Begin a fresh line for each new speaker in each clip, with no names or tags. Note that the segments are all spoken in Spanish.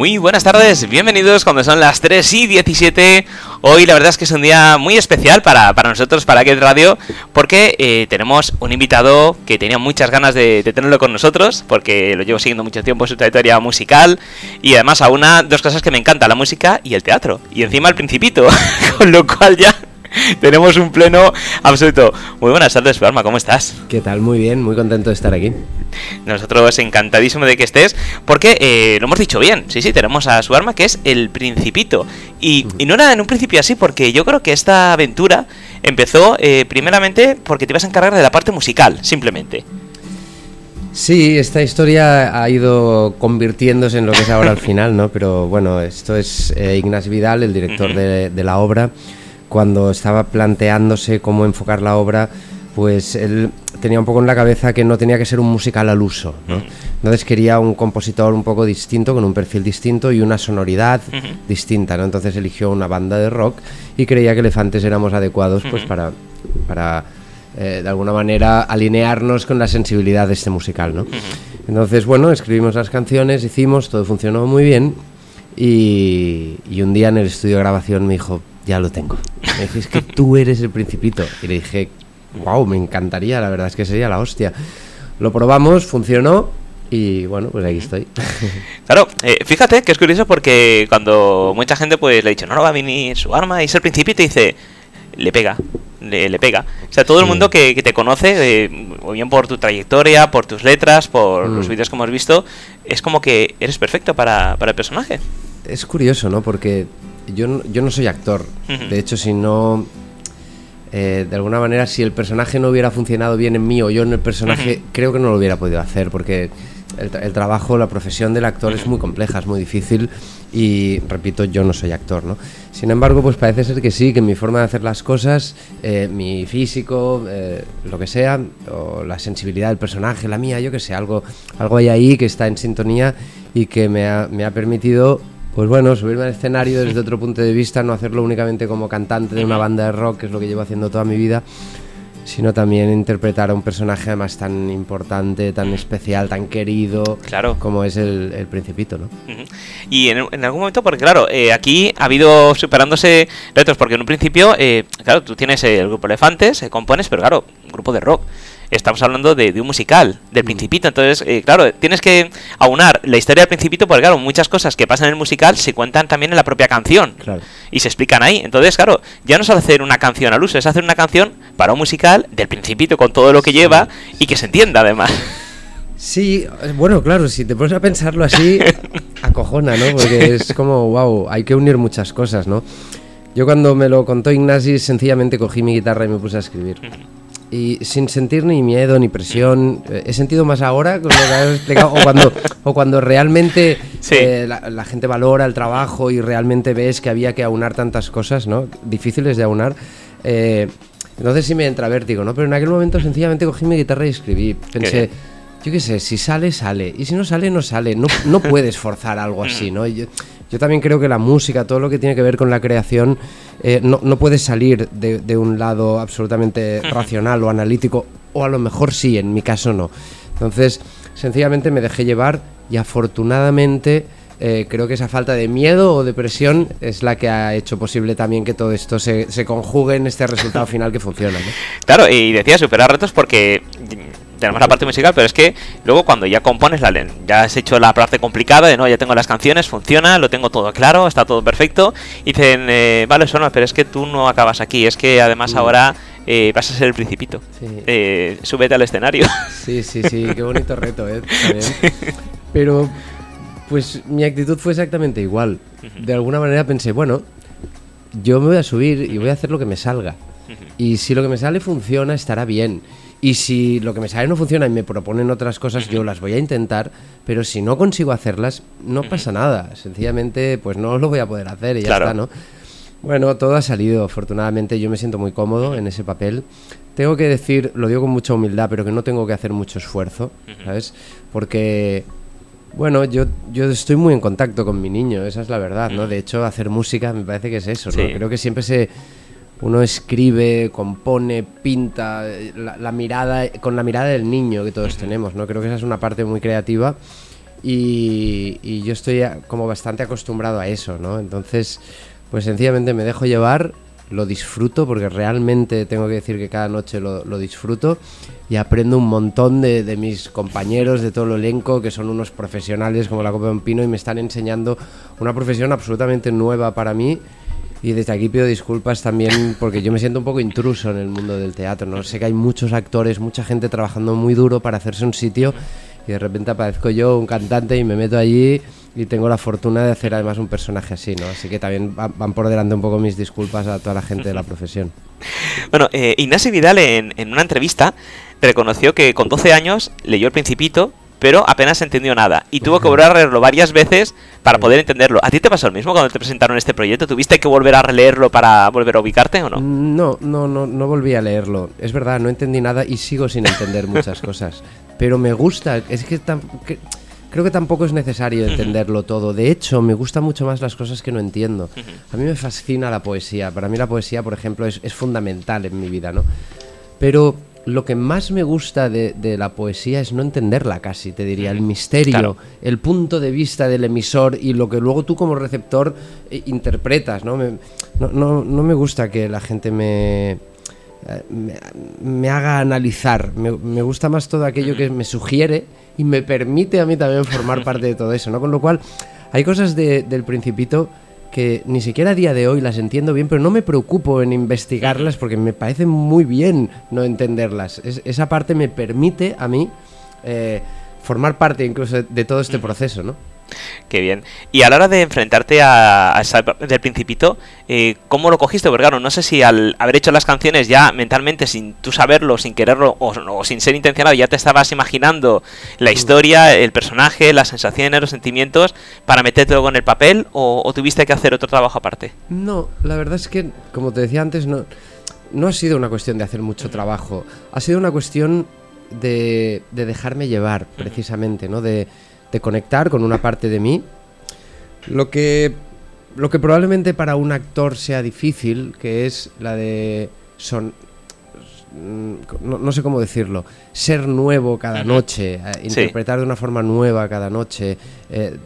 Muy buenas tardes, bienvenidos cuando son las 3 y 17. Hoy la verdad es que es un día muy especial para, para nosotros, para Get Radio, porque eh, tenemos un invitado que tenía muchas ganas de, tenerlo con nosotros, porque lo llevo siguiendo mucho tiempo su trayectoria musical y además a una, dos cosas que me encanta, la música y el teatro. Y encima el principito, con lo cual ya tenemos un pleno absoluto. Muy buenas tardes, Palma, ¿cómo estás?
¿Qué tal? Muy bien, muy contento de estar aquí.
Nosotros encantadísimo de que estés, porque eh, lo hemos dicho bien, sí, sí, tenemos a su arma que es el principito. Y, y, no era en un principio así, porque yo creo que esta aventura empezó eh, primeramente porque te ibas a encargar de la parte musical, simplemente.
Sí, esta historia ha ido convirtiéndose en lo que es ahora al final, ¿no? Pero bueno, esto es eh, Ignaz Vidal, el director de la obra cuando estaba planteándose cómo enfocar la obra, pues él tenía un poco en la cabeza que no tenía que ser un musical al uso, ¿no? Entonces quería un compositor un poco distinto, con un perfil distinto y una sonoridad uh -huh. distinta, ¿no? Entonces eligió una banda de rock y creía que Elefantes éramos adecuados, uh -huh. pues para, para eh, de alguna manera alinearnos con la sensibilidad de este musical, ¿no? Uh -huh. Entonces, bueno, escribimos las canciones, hicimos, todo funcionó muy bien y, y un día en el estudio de grabación me dijo, ya lo tengo. Me dice, es que tú eres el principito. Y le dije, wow, me encantaría, la verdad es que sería la hostia. Lo probamos, funcionó y bueno, pues aquí estoy.
Claro, eh, fíjate que es curioso porque cuando mucha gente pues le ha dicho, no, no va a venir su arma y es el principito y dice, le pega, le, le, pega. O sea, todo el mundo que, que te conoce, eh, o bien por tu trayectoria, por tus letras, por mm. los vídeos que hemos visto, es como que eres perfecto para, para el personaje.
Es curioso, ¿no? Porque yo no, yo no soy actor. De hecho, si no. Eh, de alguna manera, si el personaje no hubiera funcionado bien en mí o yo en el personaje, creo que no lo hubiera podido hacer porque el, el trabajo, la profesión del actor es muy compleja, es muy difícil y, repito, yo no soy actor, ¿no? Sin embargo, pues parece ser que sí, que mi forma de hacer las cosas, eh, mi físico, eh, lo que sea, o la sensibilidad del personaje, la mía, yo que sé, algo, algo hay ahí que está en sintonía y que me ha, me ha permitido pues bueno, subirme al escenario desde otro punto de vista, no hacerlo únicamente como cantante de una banda de rock, que es lo que llevo haciendo toda mi vida, sino también interpretar a un personaje además tan importante, tan especial, tan querido,
claro.
como es el, el Principito, ¿no?
Uh -huh. Y en, en, algún momento, porque claro, eh, aquí ha habido superándose retos, porque en un principio, eh, claro, tú tienes el grupo Elefantes, eh, compones, pero claro, un grupo de rock estamos hablando de, de un musical, del Principito. Entonces, eh, claro, tienes que aunar la historia del Principito, porque claro, muchas cosas que pasan en el musical se cuentan también en la propia canción
claro.
y se explican ahí. Entonces, claro, ya no es hacer una canción al uso, es hacer una canción para un musical del Principito con todo lo que lleva y que se entienda además.
Sí, bueno, claro, si te pones a pensarlo así, acojona, ¿no? Porque es como, wow, hay que unir muchas cosas, ¿no? Yo cuando me lo contó Ignasi, sencillamente cogí mi guitarra y me puse a escribir y sin sentir ni miedo ni presión. Eh, he sentido más ahora con lo que has explicado, o cuando, o cuando realmente sí. eh, la, la, gente valora el trabajo y realmente ves que había que aunar tantas cosas, ¿no? Difíciles de aunar. Eh, entonces sí me entra vértigo, ¿no? Pero en aquel momento sencillamente cogí mi guitarra y escribí. Pensé, yo qué sé, si sale, sale. Y si no sale, no sale. No, no puedes forzar algo así, ¿no? Yo, yo también creo que la música, todo lo que tiene que ver con la creación, eh, no, no puede salir de, de, un lado absolutamente racional o analítico, o a lo mejor sí, en mi caso no. Entonces, sencillamente me dejé llevar y afortunadamente eh, creo que esa falta de miedo o de presión es la que ha hecho posible también que todo esto se, se conjugue en este resultado final que funciona. ¿no?
Claro, y decía superar retos porque tenemos la parte musical, pero es que luego cuando ya compones, la, ya has hecho la parte complicada de no, ya tengo las canciones, funciona, lo tengo todo claro, está todo perfecto, y dicen, eh, vale, Sona, pero es que tú no acabas aquí, es que además ahora eh, vas a ser el principito. Sí. Eh, súbete al escenario.
Sí, sí, sí, qué bonito reto, ¿eh? Sí. Pero, pues mi actitud fue exactamente igual. De alguna manera pensé, bueno, yo me voy a subir y voy a hacer lo que me salga. Y si lo que me sale funciona, estará bien. Y si lo que me sale no funciona y me proponen otras cosas, yo las voy a intentar, pero si no consigo hacerlas, no pasa nada. Sencillamente, pues no lo voy a poder hacer y ya claro. está, ¿no? Bueno, todo ha salido, afortunadamente yo me siento muy cómodo en ese papel. Tengo que decir, lo digo con mucha humildad, pero que no tengo que hacer mucho esfuerzo, ¿sabes? Porque, bueno, yo, yo estoy muy en contacto con mi niño, esa es la verdad, ¿no? De hecho, hacer música me parece que es eso, ¿no? Sí. Creo que siempre se uno escribe, compone, pinta, la, la, mirada, con la mirada del niño que todos tenemos, ¿no? Creo que esa es una parte muy creativa y, y yo estoy como bastante acostumbrado a eso, ¿no? Entonces, pues sencillamente me dejo llevar, lo disfruto porque realmente tengo que decir que cada noche lo, lo disfruto y aprendo un montón de, de mis compañeros, de todo el elenco, que son unos profesionales como la Copa de un Pino y me están enseñando una profesión absolutamente nueva para mí. Y desde aquí pido disculpas también porque yo me siento un poco intruso en el mundo del teatro. No sé que hay muchos actores, mucha gente trabajando muy duro para hacerse un sitio y de repente aparezco yo, un cantante, y me meto allí y tengo la fortuna de hacer además un personaje así, ¿no? Así que también va- van por delante un poco mis disculpas a toda la gente de la profesión.
Bueno, eh, Ignacio Vidal en, en una entrevista reconoció que con 12 años leyó El Principito, pero apenas entendió nada y tuvo que volver a leerlo varias veces para poder entenderlo. ¿A ti te pasó lo mismo cuando te presentaron este proyecto? ¿Tuviste que volver a releerlo para volver a ubicarte o no?
No, no, no, no volví a leerlo. Es verdad, no entendí nada y sigo sin entender muchas cosas. Pero me gusta, es que, creo que tampoco es necesario entenderlo todo. De hecho, me gustan mucho más las cosas que no entiendo. A mí me fascina la poesía. Para mí la poesía, por ejemplo, es, es fundamental en mi vida, ¿no? Pero lo que más me gusta de, de la poesía es no entenderla casi, te diría, el misterio,
Claro.
el punto de vista del emisor y lo que luego tú como receptor eh, interpretas, ¿no? Me, no, no- no me gusta que la gente me, eh, me, me haga analizar, me, me gusta más todo aquello que me sugiere y me permite a mí también formar parte de todo eso, ¿no? Con lo cual, hay cosas de- del principito que ni siquiera a día de hoy las entiendo bien, pero no me preocupo en investigarlas porque me parece muy bien no entenderlas. Es- esa parte me permite a mí eh, formar parte incluso de todo este proceso, ¿no?
Qué bien. Y a la hora de enfrentarte a, a esa del Principito, eh, ¿cómo lo cogiste? Porque claro, no sé si al haber hecho las canciones ya mentalmente, sin tú saberlo, sin quererlo o, o sin ser intencionado, ya te estabas imaginando la historia, el personaje, las sensaciones, los sentimientos, para meterte luego en el papel o, o tuviste que hacer otro trabajo aparte?
No, la verdad es que, como te decía antes, no, no ha sido una cuestión de hacer mucho trabajo. Ha sido una cuestión de, de dejarme llevar, precisamente, ¿no? De, de conectar con una parte de mí. Lo que, lo que probablemente para un actor sea difícil, que es la de son, no, no sé cómo decirlo, ser nuevo cada noche, eh,
Sí.
interpretar de una forma nueva cada noche, eh,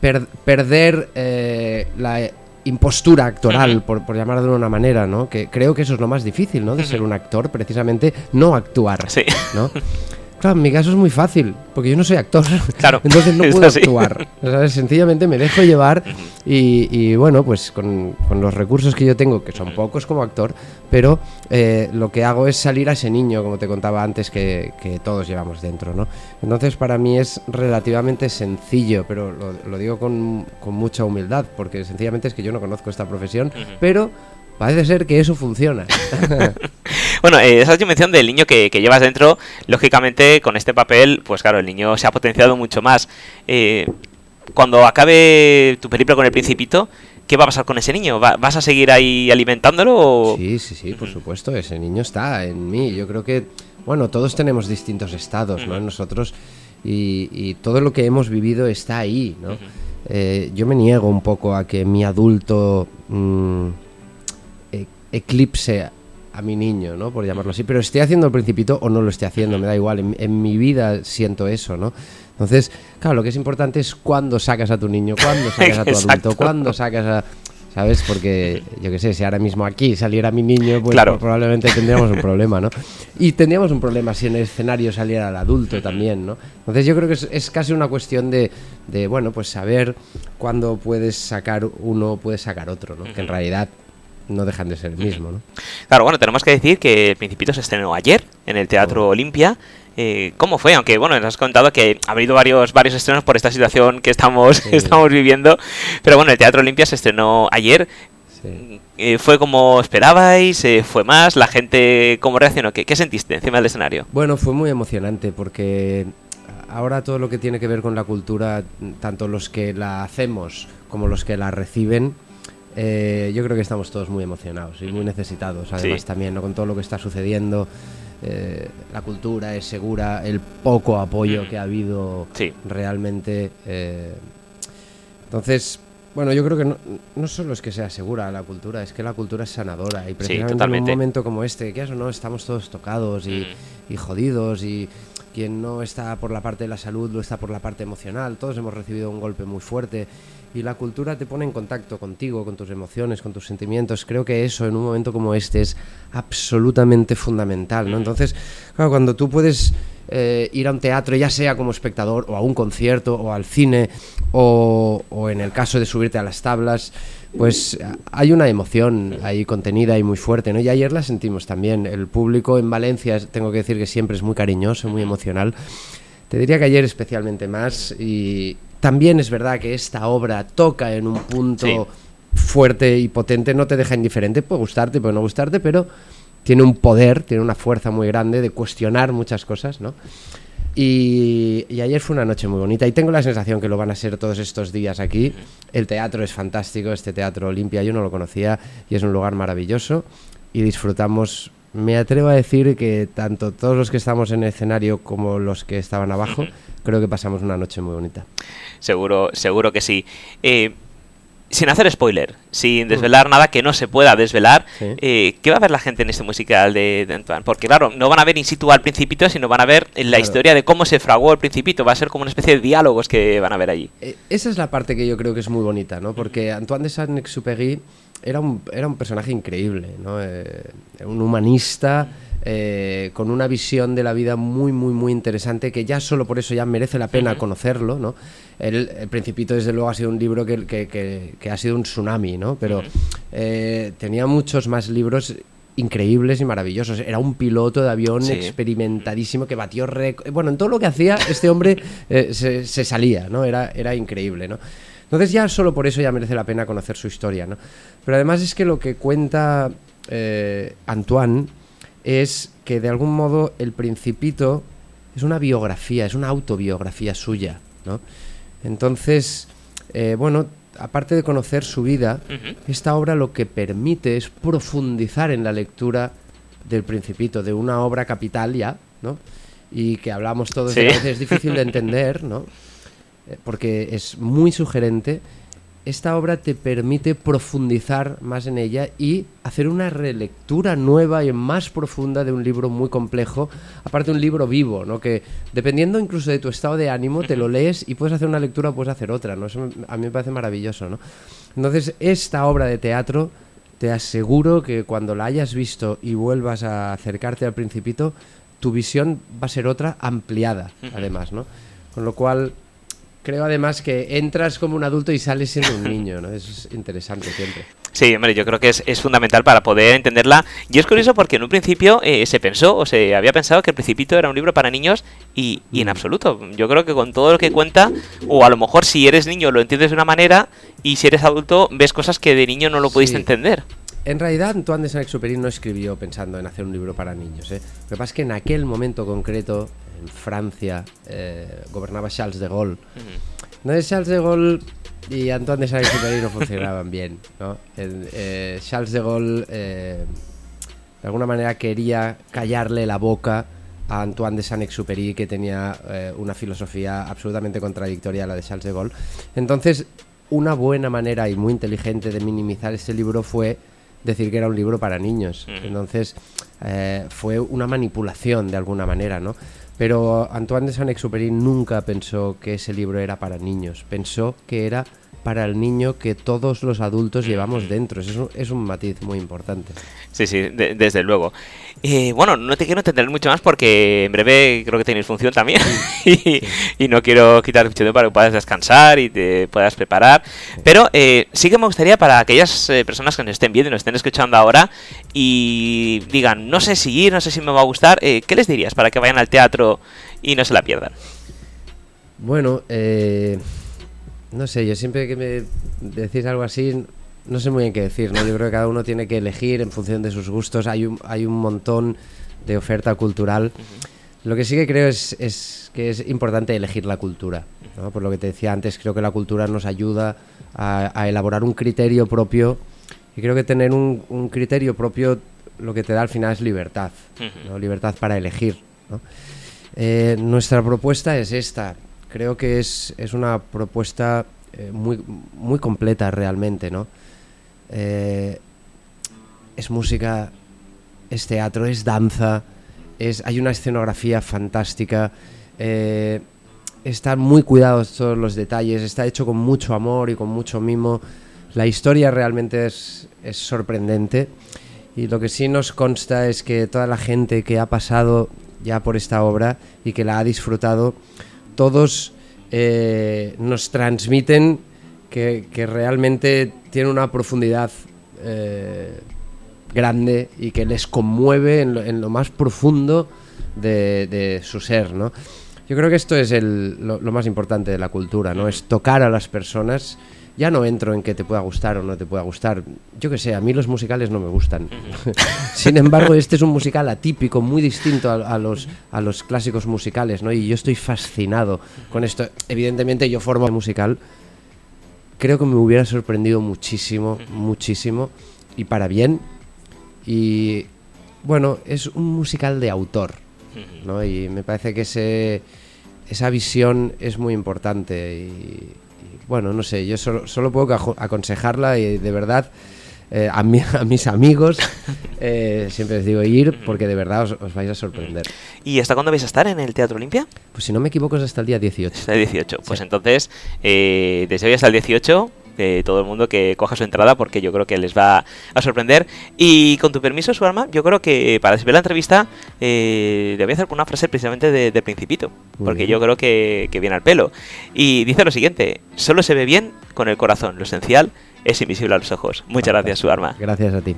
per- perder eh, la impostura actoral, por, por llamarlo de una manera, ¿no? Que creo que eso es lo más difícil, ¿no? De ser un actor, precisamente no actuar,
Sí.
¿no? Claro, en mi caso es muy fácil, porque yo no soy actor.
Claro,
Entonces no puedo actuar. ¿sabes? Sencillamente me dejo llevar y, y, bueno, pues con, con los recursos que yo tengo, que son pocos como actor, pero eh, lo que hago es salir a ese niño, como te contaba antes, que, que todos llevamos dentro, ¿no? Entonces para mí es relativamente sencillo, pero lo, lo digo con, con mucha humildad, porque sencillamente es que yo no conozco esta profesión, pero parece ser que eso funciona.
Bueno, eh, esa dimensión del niño que, que llevas dentro, lógicamente con este papel, pues claro, el niño se ha potenciado mucho más. Eh, cuando acabe tu periplo con el principito, ¿qué va a pasar con ese niño? ¿Va- ¿Vas a seguir ahí alimentándolo? O...
Sí, sí, sí, por supuesto, ese niño está en mí. Yo creo que, bueno, todos tenemos distintos estados, ¿no? Nosotros y, y todo lo que hemos vivido está ahí, ¿no? Eh, yo me niego un poco a que mi adulto mm, e- eclipse a mi niño, ¿no? Por llamarlo así. Pero estoy haciendo el principito o no lo estoy haciendo, me da igual. En, en mi vida siento eso, ¿no? Entonces, claro, lo que es importante es cuándo sacas a tu niño, cuándo sacas a tu adulto, cuándo sacas a... ¿Sabes? Porque, yo qué sé, si ahora mismo aquí saliera mi niño, pues
Claro.
probablemente tendríamos un problema, ¿no? Y tendríamos un problema si en el escenario saliera el adulto también, ¿no? Entonces yo creo que es, es casi una cuestión de, de, bueno, pues saber cuándo puedes sacar uno, puedes sacar otro, ¿no? Que en realidad no dejan de ser el mismo, ¿no?
Claro, bueno, tenemos que decir que el Principito se estrenó ayer en el Teatro Olimpia. Eh, ¿Cómo fue? Aunque bueno, nos has contado que ha habido varios, varios estrenos por esta situación que estamos,
Sí.
estamos viviendo. Pero bueno, el Teatro Olimpia se estrenó ayer.
Sí.
Eh, ¿Fue como esperabais? Eh, ¿Fue más? ¿La gente cómo reaccionó? ¿Qué, qué sentiste encima del escenario?
Bueno, fue muy emocionante porque ahora todo lo que tiene que ver con la cultura, tanto los que la hacemos como los que la reciben, eh, yo creo que estamos todos muy emocionados y muy necesitados. Además
Sí.
también ¿no? con todo lo que está sucediendo, eh, la cultura es segura, el poco apoyo que ha habido
Sí.
realmente. eh, entonces, bueno, yo creo que no, no solo es que sea segura la cultura, es que la cultura es sanadora. Y precisamente en un momento como este, que eso no, estamos todos tocados y,
Mm.
y jodidos y quien no está por la parte de la salud lo está por la parte emocional, todos hemos recibido un golpe muy fuerte y la cultura te pone en contacto contigo, con tus emociones, con tus sentimientos. Creo que eso en un momento como este es absolutamente fundamental, ¿no? Entonces, claro, cuando tú puedes eh, ir a un teatro, ya sea como espectador, o a un concierto, o al cine, o, o en el caso de subirte a las tablas, pues hay una emoción ahí contenida y muy fuerte, ¿no? Y ayer la sentimos también. El público en Valencia, tengo que decir que siempre es muy cariñoso, muy emocional. Te diría que ayer especialmente más y también es verdad que esta obra toca en un punto
Sí.
fuerte y potente, no te deja indiferente, puede gustarte, puede no gustarte, pero tiene un poder, tiene una fuerza muy grande de cuestionar muchas cosas, ¿no? Y, y ayer fue una noche muy bonita y tengo la sensación que lo van a ser todos estos días aquí. El teatro es fantástico, este teatro Olimpia yo no lo conocía y es un lugar maravilloso y disfrutamos. Me atrevo a decir que tanto todos los que estamos en el escenario como los que estaban abajo, creo que pasamos una noche muy bonita.
Seguro, seguro que sí. Eh, sin hacer spoiler, sin desvelar nada que no se pueda desvelar,
Sí.
eh, ¿qué va a ver la gente en este musical de, de Antoine? Porque claro, no van a ver in situ al Principito, sino van a ver la
Claro.
historia de cómo se fraguó el Principito. Va a ser como una especie de diálogos que van a ver allí.
Eh, Esa es la parte que yo creo que es muy bonita, ¿no? Porque Antoine de Saint-Exupéry era un, era un personaje increíble, ¿no? Eh, un humanista eh, con una visión de la vida muy, muy, muy interesante que ya solo por eso ya merece la pena conocerlo, ¿no? El, el Principito, desde luego, ha sido un libro que, que- que- que ha sido un tsunami, ¿no? Pero eh, tenía muchos más libros increíbles y maravillosos. Era un piloto de avión
Sí.
experimentadísimo que batió récord. Bueno, en todo lo que hacía, este hombre eh, se, se salía, ¿no? Era, era increíble, ¿no? Entonces ya solo por eso ya merece la pena conocer su historia, ¿no? Pero además es que lo que cuenta eh, Antoine es que de algún modo el Principito es una biografía, es una autobiografía suya, ¿no? Entonces, eh, bueno, aparte de conocer su vida, esta obra lo que permite es profundizar en la lectura del Principito, de una obra capital ya, ¿no? Y que hablamos todos
Sí.
de que a veces es difícil de entender, ¿no? Eh, Porque es muy sugerente. Esta obra te permite profundizar más en ella y hacer una relectura nueva y más profunda de un libro muy complejo, aparte un libro vivo, ¿no? Que dependiendo incluso de tu estado de ánimo, te lo lees y puedes hacer una lectura o puedes hacer otra, ¿no? Eso a mí me parece maravilloso, ¿no? Entonces, esta obra de teatro, te aseguro que cuando la hayas visto y vuelvas a acercarte al Principito, tu visión va a ser otra ampliada, además, ¿no? Con lo cual, creo además que entras como un adulto y sales siendo un niño, ¿no? Eso es interesante siempre.
Sí, hombre, yo creo que es, es fundamental para poder entenderla. Y es curioso porque en un principio eh, se pensó o se había pensado que el Principito era un libro para niños y, y en absoluto. Yo creo que con todo lo que cuenta, o a lo mejor si eres niño lo entiendes de una manera y si eres adulto ves cosas que de niño no lo pudiste
Sí.
entender.
En realidad, Antoine de Saint-Exupéry no escribió pensando en hacer un libro para niños. ¿eh? Lo que pasa es que en aquel momento concreto, en Francia, eh, gobernaba Charles de Gaulle. Entonces Charles de Gaulle y Antoine de Saint-Exupéry no funcionaban bien. ¿no? El, eh, Charles de Gaulle, eh, de alguna manera, quería callarle la boca a Antoine de Saint-Exupéry, que tenía una filosofía absolutamente contradictoria a la de Charles de Gaulle. Entonces, una buena manera y muy inteligente de minimizar este libro fue decir que era un libro para niños. Entonces, eh, fue una manipulación de alguna manera, ¿no? Pero Antoine de Saint-Exupéry nunca pensó que ese libro era para niños. Pensó que era para el niño que todos los adultos llevamos dentro. Es un, es un matiz muy importante.
Sí, sí, de- desde luego. Eh, bueno, no te quiero entender mucho más porque en breve creo que tenéis función también y, y no quiero quitar mucho tiempo para que puedas descansar y te puedas preparar. Pero eh, sí que me gustaría para aquellas eh, personas que nos estén viendo y nos estén escuchando ahora y digan, no sé si ir, no sé si me va a gustar, ¿qué les dirías para que vayan al teatro y no se la pierdan?
Bueno, eh, no sé, yo siempre que me decís algo así, no sé muy bien qué decir, ¿no? Yo creo que cada uno tiene que elegir en función de sus gustos. Hay un, hay un montón de oferta cultural. Lo que sí que creo es, es que es importante elegir la cultura. ¿no? Por lo que te decía antes, creo que la cultura nos ayuda a, a elaborar un criterio propio. Y creo que tener un, un criterio propio lo que te da al final es libertad. ¿no? Libertad para elegir. ¿no? Eh, nuestra propuesta es esta. Creo que es, es una propuesta eh, muy, muy completa realmente, ¿no? Eh, es música, es teatro, es danza, es, hay una escenografía fantástica. eh, están muy cuidados todos los detalles. Está hecho con mucho amor y con mucho mimo. La historia realmente es, es sorprendente. Y lo que sí nos consta es que toda la gente que ha pasado ya por esta obra y que la ha disfrutado, todos eh, nos transmiten que, realmente tiene una profundidad eh, grande y que les conmueve en lo, más profundo de, su ser, ¿no? Yo creo que esto es lo, lo más importante de la cultura, ¿no? Es tocar a las personas. Ya no entro en que te pueda gustar o no te pueda gustar. Yo que sé, a mí los musicales no me gustan. Sin embargo, este es un musical atípico, muy distinto a, a los, a los clásicos musicales, ¿no? Y yo estoy fascinado con esto. Evidentemente yo formo musical. Creo que me hubiera sorprendido muchísimo, muchísimo. Y para bien. Y bueno, es un musical de autor. ¿no? Y me parece que ese, esa visión es muy importante. Y, bueno, no sé, yo solo, solo puedo aconsejarla y de verdad eh, a, mi- a mis amigos eh, siempre les digo ir porque de verdad os, os vais a sorprender.
¿Y hasta cuándo vais a estar en el Teatro Olimpia?
Pues si no me equivoco es hasta el día 18.
Hasta el 18. Pues
Sí.
entonces, eh, desde hoy hasta el 18, eh, todo el mundo que coja su entrada porque yo creo que les va a sorprender. Y con tu permiso, su arma, yo creo que para despedir la entrevista eh, le voy a hacer una frase precisamente de, de Principito,
Muy
porque
bien.
yo creo que, que viene al pelo. Y dice lo siguiente, solo se ve bien con el corazón, lo esencial es invisible a los ojos. Muchas gracias, su arma.
Gracias a ti.